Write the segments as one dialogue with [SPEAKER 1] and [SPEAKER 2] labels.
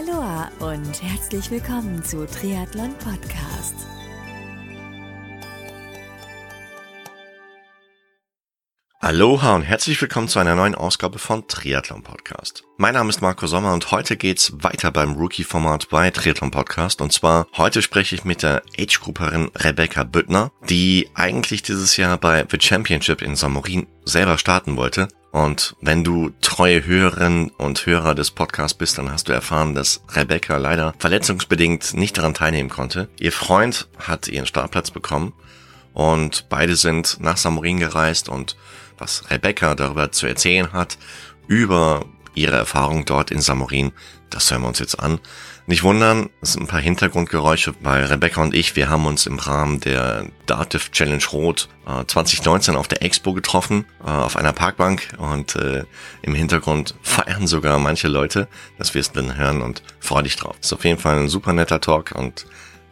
[SPEAKER 1] Aloha und herzlich willkommen zu Triathlon Podcast.
[SPEAKER 2] Aloha und herzlich willkommen zu einer neuen Ausgabe von Triathlon Podcast. Mein Name ist Marco Sommer und heute geht's weiter beim Rookie-Format bei Triathlon Podcast. Und zwar heute spreche ich mit der Age-Grupperin Rebecca Büttner, die eigentlich dieses Jahr bei The Championship in Samorin selber starten wollte. Und wenn du treue Hörerin und Hörer des Podcasts bist, dann hast du erfahren, dass Rebecca leider verletzungsbedingt nicht daran teilnehmen konnte. Ihr Freund hat ihren Startplatz bekommen und beide sind nach Samorin gereist und was Rebecca darüber zu erzählen hat, über ihre Erfahrung dort in Samorin, das hören wir uns jetzt an. Nicht wundern, es sind ein paar Hintergrundgeräusche, weil Rebecca und ich, wir haben uns im Rahmen der Dativ Challenge Rot äh, 2019 auf der Expo getroffen, äh, auf einer Parkbank und äh, im Hintergrund feiern sogar manche Leute, dass wir es dann hören und freu dich drauf. Ist auf jeden Fall ein super netter Talk und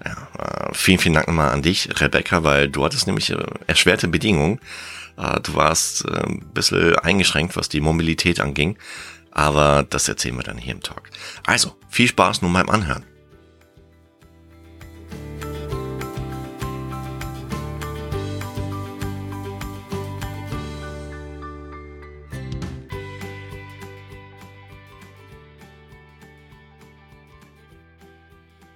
[SPEAKER 2] ja, äh, vielen, vielen Dank nochmal an dich, Rebecca, weil du hattest nämlich äh, erschwerte Bedingungen. Äh, du warst ein bisschen eingeschränkt, was die Mobilität anging. Aber das erzählen wir dann hier im Talk. Also, viel Spaß nun beim Anhören.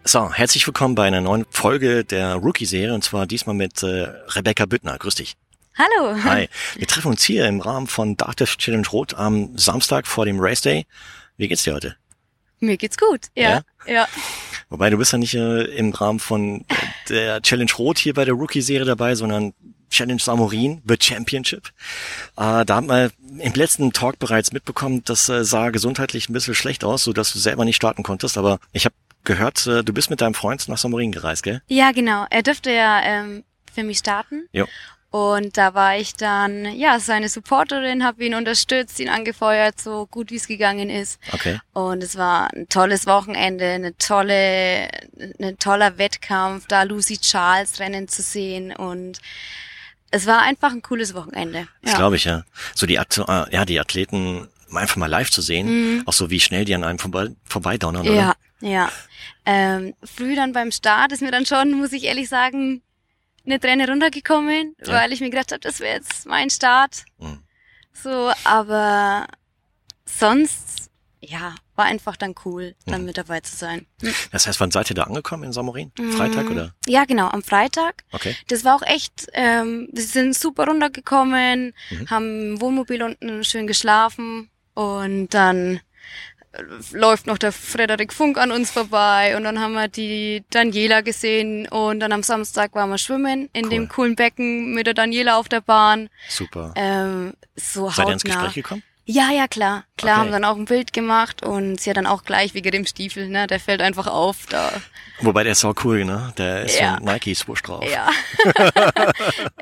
[SPEAKER 2] So, herzlich willkommen bei einer neuen Folge der Rookie-Serie und zwar diesmal mit äh, Rebecca Büttner. Grüß dich.
[SPEAKER 3] Hallo.
[SPEAKER 2] Hi. Wir treffen uns hier im Rahmen von Darkdev Challenge Rot am Samstag vor dem Race Day. Wie geht's dir heute?
[SPEAKER 3] Mir geht's gut, ja. Ja. ja.
[SPEAKER 2] Wobei du bist ja nicht äh, im Rahmen von der Challenge Rot hier bei der Rookie-Serie dabei, sondern Challenge Samorin, The Championship. Äh, da haben wir im letzten Talk bereits mitbekommen, das äh, sah gesundheitlich ein bisschen schlecht aus, so dass du selber nicht starten konntest. Aber ich habe gehört, äh, du bist mit deinem Freund nach Samorin gereist, gell?
[SPEAKER 3] Ja, genau. Er dürfte ja ähm, für mich starten.
[SPEAKER 2] Jo.
[SPEAKER 3] Und da war ich dann, ja, seine Supporterin, habe ihn unterstützt, ihn angefeuert, so gut wie es gegangen ist.
[SPEAKER 2] Okay.
[SPEAKER 3] Und es war ein tolles Wochenende, eine tolle, ein toller Wettkampf, da Lucy Charles rennen zu sehen und es war einfach ein cooles Wochenende.
[SPEAKER 2] Das
[SPEAKER 3] ja.
[SPEAKER 2] glaube ich, ja. So die, At äh, ja, die Athleten einfach mal live zu sehen,
[SPEAKER 3] Mhm.
[SPEAKER 2] auch so wie schnell die an einem vorbei, vorbeidonnern,
[SPEAKER 3] Ja,
[SPEAKER 2] oder?
[SPEAKER 3] ja. Ähm, früh dann beim Start ist mir dann schon, muss ich ehrlich sagen, eine Träne runtergekommen,
[SPEAKER 2] Ja.
[SPEAKER 3] weil ich mir gedacht habe, das wäre jetzt mein Start.
[SPEAKER 2] Mhm.
[SPEAKER 3] So, aber sonst, ja, war einfach dann cool, dann
[SPEAKER 2] Mhm.
[SPEAKER 3] mit dabei zu sein.
[SPEAKER 2] Das heißt, wann seid ihr da angekommen in Samorin? Freitag
[SPEAKER 3] Mhm.
[SPEAKER 2] oder?
[SPEAKER 3] Ja, genau, am Freitag.
[SPEAKER 2] Okay.
[SPEAKER 3] Das war auch echt, ähm, wir sind super runtergekommen,
[SPEAKER 2] Mhm.
[SPEAKER 3] haben im Wohnmobil unten schön geschlafen und dann läuft noch der Frederik Funk an uns vorbei und dann haben wir die Daniela gesehen und dann am Samstag waren wir schwimmen in
[SPEAKER 2] Cool.
[SPEAKER 3] dem coolen Becken mit der Daniela auf der Bahn.
[SPEAKER 2] Super.
[SPEAKER 3] Ähm, so
[SPEAKER 2] Seid ihr ins
[SPEAKER 3] hautnah.
[SPEAKER 2] Gespräch gekommen?
[SPEAKER 3] Ja, ja, klar. Klar,
[SPEAKER 2] Okay.
[SPEAKER 3] haben dann auch ein Bild gemacht und sie hat dann auch gleich wegen dem Stiefel, ne, der fällt einfach auf da.
[SPEAKER 2] Wobei der ist auch cool, ne? Der ist
[SPEAKER 3] Ja.
[SPEAKER 2] so ein Nike-Swoosh drauf.
[SPEAKER 3] Ja.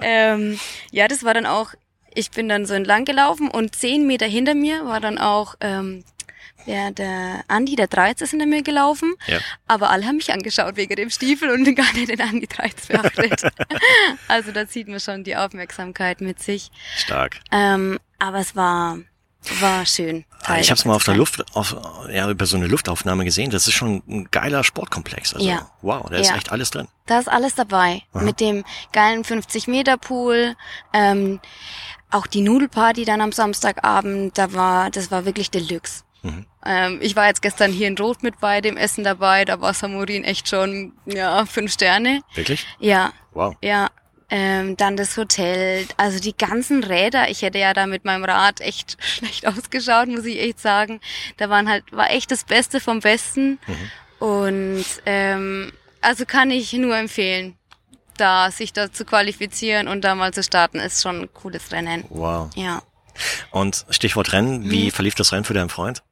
[SPEAKER 3] ähm, ja, das war dann auch, ich bin dann so entlang gelaufen und zehn Meter hinter mir war dann auch ähm, der, der Andi, der Dreiz ist hinter mir gelaufen.
[SPEAKER 2] Ja.
[SPEAKER 3] Aber alle haben mich angeschaut wegen dem Stiefel und gar nicht den Andi Dreiz beachtet. also da zieht man schon die Aufmerksamkeit mit sich.
[SPEAKER 2] Stark.
[SPEAKER 3] Ähm, aber es war, war schön.
[SPEAKER 2] Ah, Ich habe es mal auf der. Luft, auf, ja, über so eine Luftaufnahme gesehen. Das ist schon ein geiler Sportkomplex. Also,
[SPEAKER 3] Ja.
[SPEAKER 2] wow, da ist
[SPEAKER 3] Ja.
[SPEAKER 2] echt alles drin.
[SPEAKER 3] Da ist alles dabei.
[SPEAKER 2] Aha.
[SPEAKER 3] Mit dem geilen 50-Meter-Pool. Ähm, auch die Nudelparty dann am Samstagabend, da war, das war wirklich Deluxe.
[SPEAKER 2] Mhm.
[SPEAKER 3] Ähm, ich war jetzt gestern hier in Rot mit bei dem Essen dabei, da war Samurin echt schon, ja, fünf Sterne.
[SPEAKER 2] Wirklich?
[SPEAKER 3] Ja,
[SPEAKER 2] Wow.
[SPEAKER 3] ja. Ähm, dann das Hotel, also die ganzen Räder. Ich hätte ja da mit meinem Rad echt schlecht ausgeschaut, muss ich echt sagen. Da waren halt, war echt das Beste vom Besten.
[SPEAKER 2] Mhm.
[SPEAKER 3] Und ähm, also kann ich nur empfehlen, da sich da zu qualifizieren und da mal zu starten, ist schon ein cooles Rennen.
[SPEAKER 2] Wow.
[SPEAKER 3] Ja.
[SPEAKER 2] Und Stichwort Rennen,
[SPEAKER 3] Mhm.
[SPEAKER 2] wie verlief das Rennen für deinen Freund?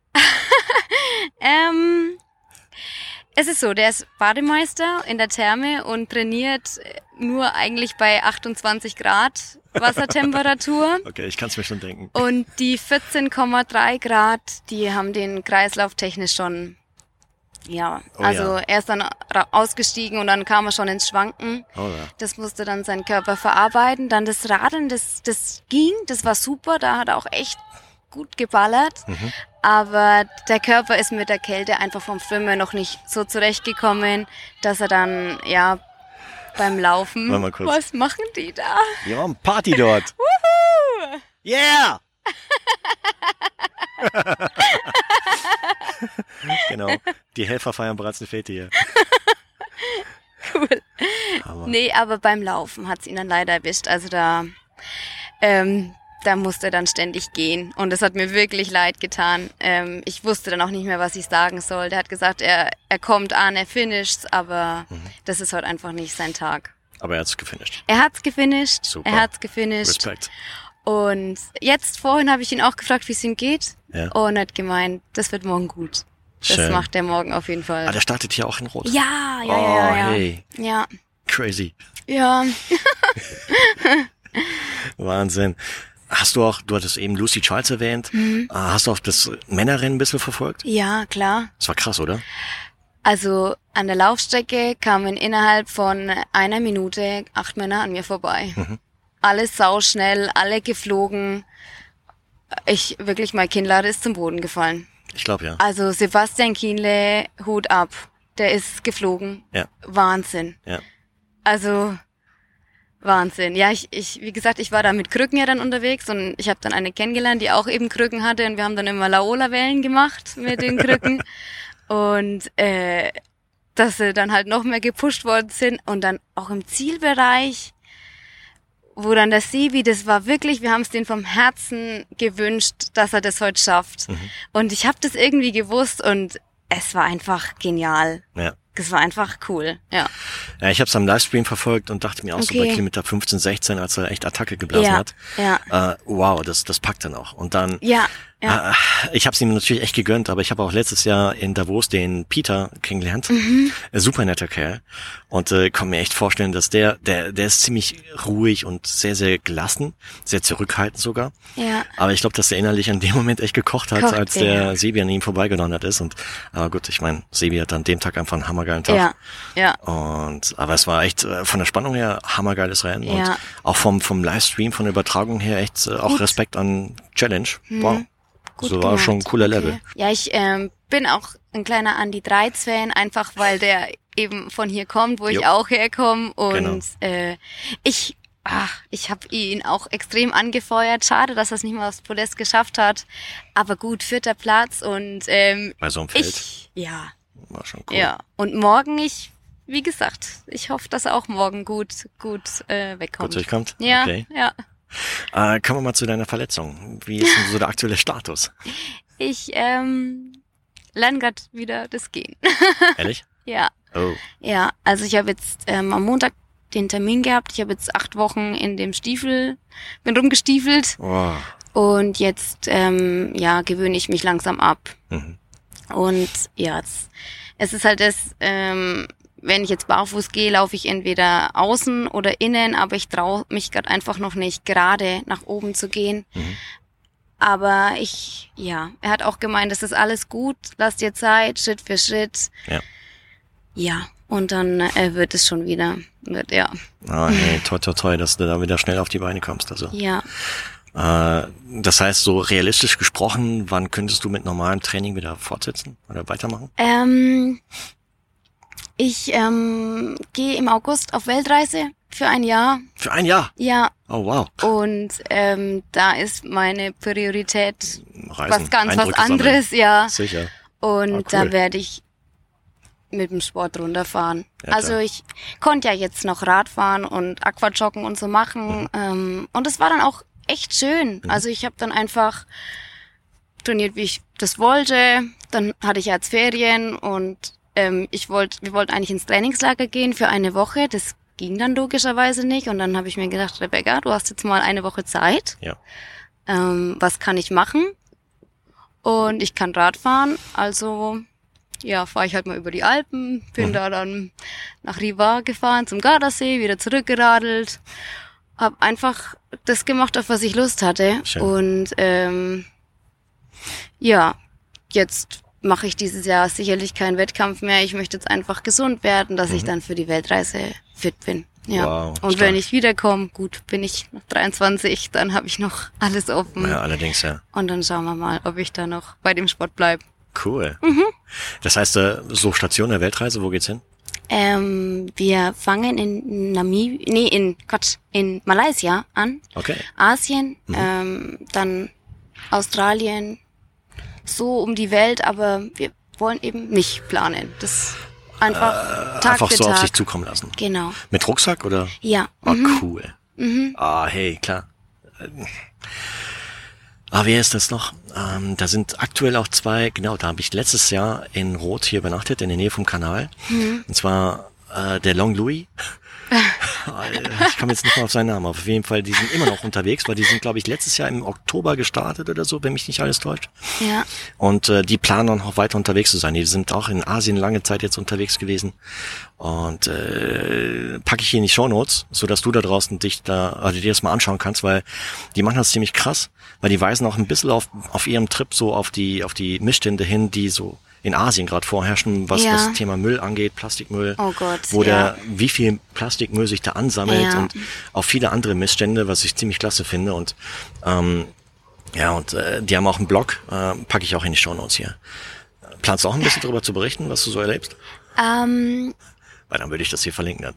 [SPEAKER 3] Ähm, es ist so, der ist Bademeister in der Therme und trainiert nur eigentlich bei 28 Grad Wassertemperatur.
[SPEAKER 2] Okay, ich kann es mir schon denken.
[SPEAKER 3] Und die 14,3 Grad, die haben den Kreislauf technisch schon, ja,
[SPEAKER 2] Oh
[SPEAKER 3] also
[SPEAKER 2] ja.
[SPEAKER 3] er ist dann ausgestiegen und dann kam er schon ins Schwanken.
[SPEAKER 2] Oh ja.
[SPEAKER 3] Das musste dann sein Körper verarbeiten. Dann das Radeln, das, das ging, das war super. Da hat er auch echt gut geballert, aber der Körper ist mit der Kälte einfach vom Schwimmen noch nicht so zurechtgekommen, dass er dann, ja, beim Laufen.
[SPEAKER 2] Mal kurz.
[SPEAKER 3] Was machen die da?
[SPEAKER 2] Wir haben Party dort. Yeah! genau. Die Helfer feiern bereits eine Fete hier.
[SPEAKER 3] Cool.
[SPEAKER 2] Aber
[SPEAKER 3] Nee, aber beim Laufen hat's ihn dann leider erwischt. Also da, ähm, da musste er dann ständig gehen. Und das hat mir wirklich leid getan. Ähm, ich wusste dann auch nicht mehr, was ich sagen soll. Der hat gesagt, er, er kommt an, er finisht's, aber
[SPEAKER 2] Mhm.
[SPEAKER 3] das ist heute einfach nicht sein Tag.
[SPEAKER 2] aber er hat's gefinisht.
[SPEAKER 3] Er hat's gefinisht.
[SPEAKER 2] Super.
[SPEAKER 3] Er hat's gefinisht.
[SPEAKER 2] Respekt.
[SPEAKER 3] Und jetzt vorhin habe ich ihn auch gefragt, wie es ihm geht.
[SPEAKER 2] Ja.
[SPEAKER 3] Und er hat gemeint, das wird morgen gut. Das
[SPEAKER 2] Schön.
[SPEAKER 3] macht er morgen auf jeden Fall.
[SPEAKER 2] Ah, der startet hier auch in Rot.
[SPEAKER 3] ja, ja,
[SPEAKER 2] oh,
[SPEAKER 3] ja, ja, ja.
[SPEAKER 2] hey.
[SPEAKER 3] Ja,
[SPEAKER 2] Crazy.
[SPEAKER 3] ja.
[SPEAKER 2] Wahnsinn. Hast du auch, du hattest eben Lucy Charles erwähnt,
[SPEAKER 3] Mhm.
[SPEAKER 2] Ah, hast du auch das Männerrennen ein bisschen verfolgt?
[SPEAKER 3] Ja, klar.
[SPEAKER 2] Das war krass, oder?
[SPEAKER 3] Also an der Laufstrecke kamen innerhalb von einer Minute acht Männer an mir vorbei. Alles sauschnell, alle geflogen. Ich, wirklich, mein Kinnlade ist zum Boden gefallen.
[SPEAKER 2] Ich glaube ja.
[SPEAKER 3] Also Sebastian Kienle, Hut ab. Der ist geflogen.
[SPEAKER 2] Ja.
[SPEAKER 3] Wahnsinn.
[SPEAKER 2] Ja.
[SPEAKER 3] Also Wahnsinn. Ja, ich, ich, wie gesagt, ich war da mit Krücken ja dann unterwegs und ich habe dann eine kennengelernt, die auch eben Krücken hatte und wir haben dann immer Laola-Wellen gemacht mit den Krücken und äh, dass sie dann halt noch mehr gepusht worden sind und dann auch im Zielbereich, wo dann der Sebi, das war wirklich, wir haben es den vom Herzen gewünscht, dass er das heute schafft. Und ich habe das irgendwie gewusst und es war einfach genial.
[SPEAKER 2] Ja.
[SPEAKER 3] Es war einfach cool, ja.
[SPEAKER 2] Ja, ich habe es am Livestream verfolgt und dachte mir auch so bei
[SPEAKER 3] Okay.
[SPEAKER 2] Kilometer 15, 16, als er echt Attacke geblasen
[SPEAKER 3] Ja,
[SPEAKER 2] hat.
[SPEAKER 3] ja.
[SPEAKER 2] Äh, wow, das, das packt dann auch. Und dann,
[SPEAKER 3] Ja, ja.
[SPEAKER 2] äh, ich habe es ihm natürlich echt gegönnt, aber ich habe auch letztes Jahr in Davos den Peter kennengelernt.
[SPEAKER 3] Mhm.
[SPEAKER 2] Ein super netter Kerl. Und äh, kann mir echt vorstellen, dass der, der, der ist ziemlich ruhig und sehr, sehr gelassen, sehr zurückhaltend sogar.
[SPEAKER 3] Ja.
[SPEAKER 2] Aber ich glaube, dass er innerlich an dem Moment echt gekocht hat,
[SPEAKER 3] Kocht
[SPEAKER 2] als
[SPEAKER 3] der.
[SPEAKER 2] der Sebi an ihm vorbeigedonnert ist. Und aber gut, ich meine, Sebi hat an dem Tag einfach einen hammergeilen Tag.
[SPEAKER 3] Ja, ja.
[SPEAKER 2] Und aber es war echt äh, von der Spannung her hammergeiles Rennen und
[SPEAKER 3] Ja.
[SPEAKER 2] auch vom vom Livestream von der Übertragung her echt äh, auch
[SPEAKER 3] Gut. Mhm.
[SPEAKER 2] Respekt an Challenge. Wow.
[SPEAKER 3] Gut
[SPEAKER 2] so war
[SPEAKER 3] gemacht.
[SPEAKER 2] schon ein cooler Level.
[SPEAKER 3] Okay. Ja, ich ähm, bin auch ein kleiner Andy Dreiz Fan, einfach weil der eben von hier kommt, wo ich
[SPEAKER 2] Jo.
[SPEAKER 3] auch herkomme und
[SPEAKER 2] Genau.
[SPEAKER 3] äh, ich ach, ich habe ihn auch extrem angefeuert. Schade, dass er es nicht mal aufs Podest geschafft hat, aber gut, vierter Platz und ähm,
[SPEAKER 2] Bei so einem Feld
[SPEAKER 3] ich ja,
[SPEAKER 2] war schon cool.
[SPEAKER 3] ja und morgen ich wie gesagt, ich hoffe, dass er auch morgen gut gut äh, wegkommt.
[SPEAKER 2] Gut durchkommt.
[SPEAKER 3] Ja,
[SPEAKER 2] Okay.
[SPEAKER 3] ja.
[SPEAKER 2] Äh, kommen wir mal zu deiner Verletzung. Wie ist denn so der aktuelle Status?
[SPEAKER 3] Ich ähm, lerne grad wieder das Gehen.
[SPEAKER 2] Ehrlich?
[SPEAKER 3] ja.
[SPEAKER 2] Oh.
[SPEAKER 3] Ja, also ich habe jetzt ähm, am Montag den Termin gehabt. Ich habe jetzt acht Wochen in dem Stiefel, bin rumgestiefelt
[SPEAKER 2] Wow.
[SPEAKER 3] und jetzt ähm, ja gewöhne ich mich langsam ab.
[SPEAKER 2] Mhm.
[SPEAKER 3] Und ja, es, es ist halt das, ähm, wenn ich jetzt barfuß gehe, laufe ich entweder außen oder innen, aber ich traue mich gerade einfach noch nicht gerade nach oben zu gehen.
[SPEAKER 2] Mhm.
[SPEAKER 3] Aber ich, ja, er hat auch gemeint, das ist alles gut, lass dir Zeit, Schritt für Schritt.
[SPEAKER 2] Ja.
[SPEAKER 3] Ja, und dann äh, wird es schon wieder, wird, ja,
[SPEAKER 2] Ah, hey, toi, toi, toi, dass du da wieder schnell auf die Beine kommst. Also,
[SPEAKER 3] ja.
[SPEAKER 2] äh, das heißt, so realistisch gesprochen, wann könntest du mit normalem Training wieder fortsetzen oder weitermachen?
[SPEAKER 3] Ähm, ich ähm, gehe im August auf Weltreise für ein Jahr.
[SPEAKER 2] Für ein Jahr.
[SPEAKER 3] Ja,
[SPEAKER 2] Oh wow.
[SPEAKER 3] und ähm, da ist meine Priorität
[SPEAKER 2] Reisen,
[SPEAKER 3] was ganz
[SPEAKER 2] Eindrücke
[SPEAKER 3] was
[SPEAKER 2] sammeln.
[SPEAKER 3] anderes, ja.
[SPEAKER 2] Sicher.
[SPEAKER 3] Und
[SPEAKER 2] Ah, cool.
[SPEAKER 3] da werde ich mit dem Sport runterfahren.
[SPEAKER 2] Ja,
[SPEAKER 3] also ich konnte ja jetzt noch Radfahren und Aquajoggen und so machen.
[SPEAKER 2] Mhm.
[SPEAKER 3] Ähm, und es war dann auch echt schön. Also ich habe dann einfach trainiert, wie ich das wollte. Dann hatte ich ja jetzt Ferien und ähm, ich wollte, wir wollten eigentlich ins Trainingslager gehen für eine Woche. Das ging dann logischerweise nicht. Und dann habe ich mir gedacht, Rebecca, du hast jetzt mal eine Woche Zeit.
[SPEAKER 2] Ja.
[SPEAKER 3] Ähm, was kann ich machen? Und ich kann Radfahren, also ja, fahre ich halt mal über die Alpen, bin
[SPEAKER 2] Mhm.
[SPEAKER 3] da dann nach Riva gefahren, zum Gardasee, wieder zurückgeradelt. Hab einfach das gemacht, auf was ich Lust hatte.
[SPEAKER 2] Schön.
[SPEAKER 3] Und ähm, ja, jetzt mache ich dieses Jahr sicherlich keinen Wettkampf mehr. Ich möchte jetzt einfach gesund werden, dass ich
[SPEAKER 2] Mhm.
[SPEAKER 3] dann für die Weltreise fit bin. Ja.
[SPEAKER 2] Wow,
[SPEAKER 3] und
[SPEAKER 2] stark.
[SPEAKER 3] wenn ich wiederkomme, gut, bin ich noch 23, dann habe ich noch alles offen.
[SPEAKER 2] Ja, allerdings, ja.
[SPEAKER 3] Und dann schauen wir mal, ob ich da noch bei dem Sport bleibe.
[SPEAKER 2] Cool.
[SPEAKER 3] Mhm.
[SPEAKER 2] Das heißt, äh, so Station der Weltreise, wo geht's hin?
[SPEAKER 3] Ähm, wir fangen in Namibia, nee, in Quatsch, in Malaysia an,
[SPEAKER 2] Okay.
[SPEAKER 3] Asien,
[SPEAKER 2] Mhm.
[SPEAKER 3] ähm, dann Australien, so um die Welt, aber wir wollen eben nicht planen. Das einfach Tag
[SPEAKER 2] Äh, Einfach
[SPEAKER 3] für
[SPEAKER 2] so
[SPEAKER 3] Tag.
[SPEAKER 2] auf sich zukommen lassen.
[SPEAKER 3] Genau.
[SPEAKER 2] Mit Rucksack oder?
[SPEAKER 3] Ja.
[SPEAKER 2] Ah,
[SPEAKER 3] mhm.
[SPEAKER 2] cool.
[SPEAKER 3] Mhm.
[SPEAKER 2] Ah, hey, klar. Ähm, Ah, wer ist das noch? Ähm, da sind aktuell auch zwei, genau, da habe ich letztes Jahr in Rot hier übernachtet, in der Nähe vom Kanal.
[SPEAKER 3] Mhm.
[SPEAKER 2] Und zwar äh, der Long Louis. Ich komme jetzt nicht mehr auf seinen Namen, auf jeden Fall, die sind immer noch unterwegs, weil die sind, glaube ich, letztes Jahr im Oktober gestartet oder so, wenn mich nicht alles täuscht.
[SPEAKER 3] Ja.
[SPEAKER 2] Und äh, die planen auch noch weiter unterwegs zu sein. Die sind auch in Asien lange Zeit jetzt unterwegs gewesen. Und äh, packe ich hier in die Shownotes, so dass du da draußen dich da, also dir das mal anschauen kannst, weil die machen das ziemlich krass, weil die weisen auch ein bisschen auf, auf ihrem Trip so auf die, auf die Missstände hin, die so in Asien gerade vorherrschen, was
[SPEAKER 3] Ja.
[SPEAKER 2] das Thema Müll angeht, Plastikmüll,
[SPEAKER 3] Oh Gott,
[SPEAKER 2] wo
[SPEAKER 3] ja.
[SPEAKER 2] der, wie viel Plastikmüll sich da ansammelt
[SPEAKER 3] Ja.
[SPEAKER 2] und auch viele andere Missstände, was ich ziemlich klasse finde und ähm, ja, und äh, die haben auch einen Blog, äh, packe ich auch in die Shownotes hier. Planst du auch ein bisschen darüber zu berichten, was du so erlebst?
[SPEAKER 3] Ähm,
[SPEAKER 2] Weil dann würde ich das hier verlinken.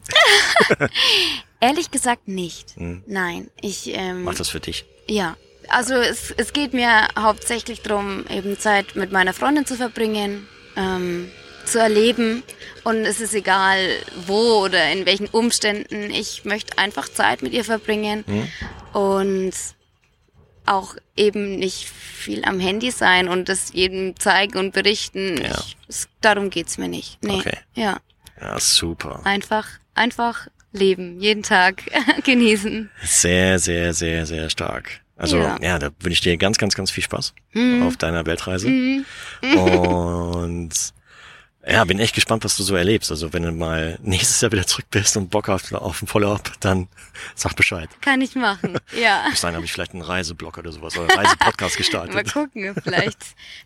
[SPEAKER 3] Ehrlich gesagt nicht.
[SPEAKER 2] Hm.
[SPEAKER 3] Nein, ich ähm,
[SPEAKER 2] mach das für dich.
[SPEAKER 3] Ja, also es, es geht mir hauptsächlich darum, eben Zeit mit meiner Freundin zu verbringen, ähm, zu erleben. Und es ist egal, wo oder in welchen Umständen. Ich möchte einfach Zeit mit ihr verbringen und auch eben nicht viel am Handy sein und das jedem zeigen und berichten.
[SPEAKER 2] Ja.
[SPEAKER 3] Ich, es, darum geht's mir nicht. Nee.
[SPEAKER 2] Okay.
[SPEAKER 3] Ja,
[SPEAKER 2] Ja, super.
[SPEAKER 3] einfach, einfach leben, jeden Tag genießen.
[SPEAKER 2] Sehr, sehr, sehr, sehr stark. Also ja,
[SPEAKER 3] Ja.
[SPEAKER 2] da wünsche ich dir ganz, ganz, ganz viel Spaß
[SPEAKER 3] Mhm.
[SPEAKER 2] auf deiner Weltreise.
[SPEAKER 3] Mhm.
[SPEAKER 2] Und ja, bin echt gespannt, was du so erlebst. Also wenn du mal nächstes Jahr wieder zurück bist und Bock auf, auf ein Follow-up, dann sag Bescheid.
[SPEAKER 3] Kann ich machen, ja.
[SPEAKER 2] Bis dahin habe ich vielleicht einen Reiseblog oder sowas oder einen Reisepodcast
[SPEAKER 3] Mal
[SPEAKER 2] gestartet.
[SPEAKER 3] gucken, vielleicht,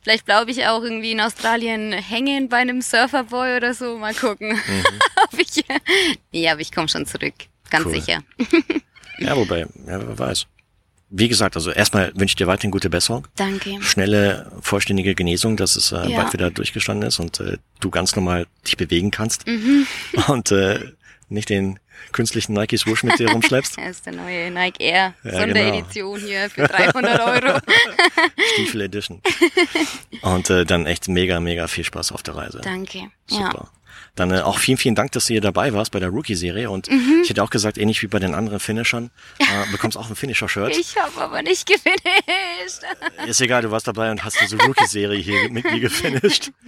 [SPEAKER 3] vielleicht bleibe ich auch irgendwie in Australien hängen bei einem Surferboy oder so. Mal gucken,
[SPEAKER 2] Mhm.
[SPEAKER 3] ob ich. Ja, aber ich komme schon zurück, ganz
[SPEAKER 2] Cool.
[SPEAKER 3] sicher.
[SPEAKER 2] Ja, wobei, ja, wer weiß. Wie gesagt, also erstmal wünsche ich dir weiterhin gute Besserung.
[SPEAKER 3] Danke.
[SPEAKER 2] Schnelle, vollständige Genesung, dass es äh,
[SPEAKER 3] Ja.
[SPEAKER 2] bald wieder durchgestanden ist und äh, du ganz normal dich bewegen kannst
[SPEAKER 3] Mhm.
[SPEAKER 2] und äh, nicht den künstlichen Nike Swoosh mit dir rumschleppst.
[SPEAKER 3] Das ist der neue Nike Air
[SPEAKER 2] Ja,
[SPEAKER 3] Sonderedition hier für 300 Euro.
[SPEAKER 2] Stiefel Edition. Und äh, dann echt mega, mega viel Spaß auf der Reise.
[SPEAKER 3] Danke.
[SPEAKER 2] Super. Dann äh, auch vielen, vielen Dank, dass du hier dabei warst bei der Rookie-Serie. Und
[SPEAKER 3] Mhm.
[SPEAKER 2] ich hätte auch gesagt, ähnlich wie bei den anderen Finishern, äh, bekommst auch ein Finisher-Shirt.
[SPEAKER 3] Ich habe aber nicht gefinisht.
[SPEAKER 2] Ist egal, du warst dabei und hast diese Rookie-Serie hier mit mir gefinisht.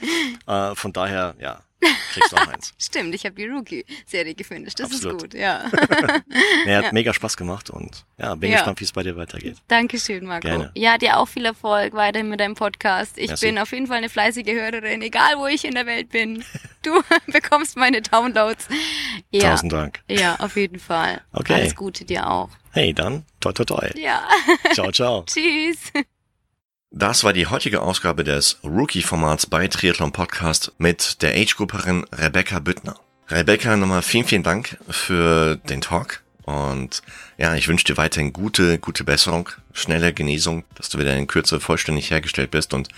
[SPEAKER 2] Äh, von daher, ja, kriegst du auch eins.
[SPEAKER 3] Stimmt, ich habe die Rookie-Serie gefinisht. Das
[SPEAKER 2] Absolut.
[SPEAKER 3] ist gut, ja.
[SPEAKER 2] Nee, hat mega Spaß gemacht und ja, bin
[SPEAKER 3] Ja.
[SPEAKER 2] gespannt, wie es bei dir weitergeht.
[SPEAKER 3] Dankeschön, Marco.
[SPEAKER 2] Gerne.
[SPEAKER 3] Ja, dir auch viel Erfolg weiterhin mit deinem Podcast. Ich
[SPEAKER 2] Merci.
[SPEAKER 3] bin auf jeden Fall eine fleißige Hörerin, egal wo ich in der Welt bin. Du bekommst meine Downloads. Ja.
[SPEAKER 2] Tausend Dank.
[SPEAKER 3] Ja, auf jeden Fall.
[SPEAKER 2] Okay.
[SPEAKER 3] Alles Gute dir auch.
[SPEAKER 2] Hey, dann, toi, toi, toi.
[SPEAKER 3] Ja.
[SPEAKER 2] Ciao, ciao.
[SPEAKER 3] Tschüss.
[SPEAKER 2] Das war die heutige Ausgabe des Rookie-Formats bei Triathlon Podcast mit der Age-Grupperin Rebecca Büttner. Rebecca, nochmal vielen, vielen Dank für den Talk. Und ja, ich wünsche dir weiterhin gute, gute Besserung, schnelle Genesung, dass du wieder in Kürze vollständig hergestellt bist und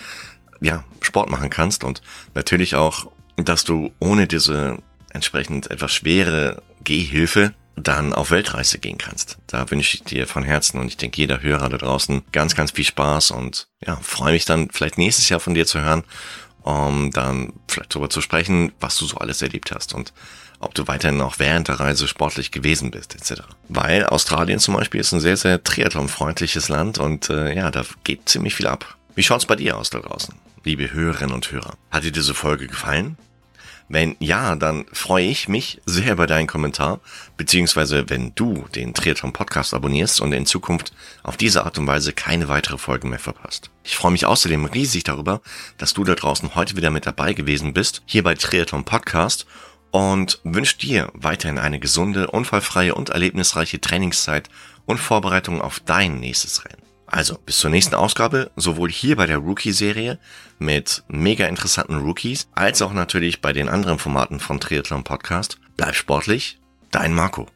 [SPEAKER 2] ja, Sport machen kannst und natürlich auch, dass du ohne diese entsprechend etwas schwere Gehhilfe dann auf Weltreise gehen kannst. Da wünsche ich dir von Herzen und ich denke jeder Hörer da draußen ganz, ganz viel Spaß und ja, freue mich dann vielleicht nächstes Jahr von dir zu hören, um dann vielleicht darüber zu sprechen, was du so alles erlebt hast und ob du weiterhin auch während der Reise sportlich gewesen bist, etc. Weil Australien zum Beispiel ist ein sehr, sehr triathlonfreundliches Land und äh, ja, da geht ziemlich viel ab. Wie schaut's bei dir aus da draußen, liebe Hörerinnen und Hörer? Hat dir diese Folge gefallen? Wenn ja, dann freue ich mich sehr über deinen Kommentar, beziehungsweise wenn du den Triathlon Podcast abonnierst und in Zukunft auf diese Art und Weise keine weitere Folge mehr verpasst. Ich freue mich außerdem riesig darüber, dass du da draußen heute wieder mit dabei gewesen bist, hier bei Triathlon Podcast und wünsche dir weiterhin eine gesunde, unfallfreie und erlebnisreiche Trainingszeit und Vorbereitung auf dein nächstes Rennen. Also, bis zur nächsten Ausgabe, sowohl hier bei der Rookie-Serie mit mega interessanten Rookies, als auch natürlich bei den anderen Formaten von Triathlon Podcast. Bleib sportlich, dein Marco.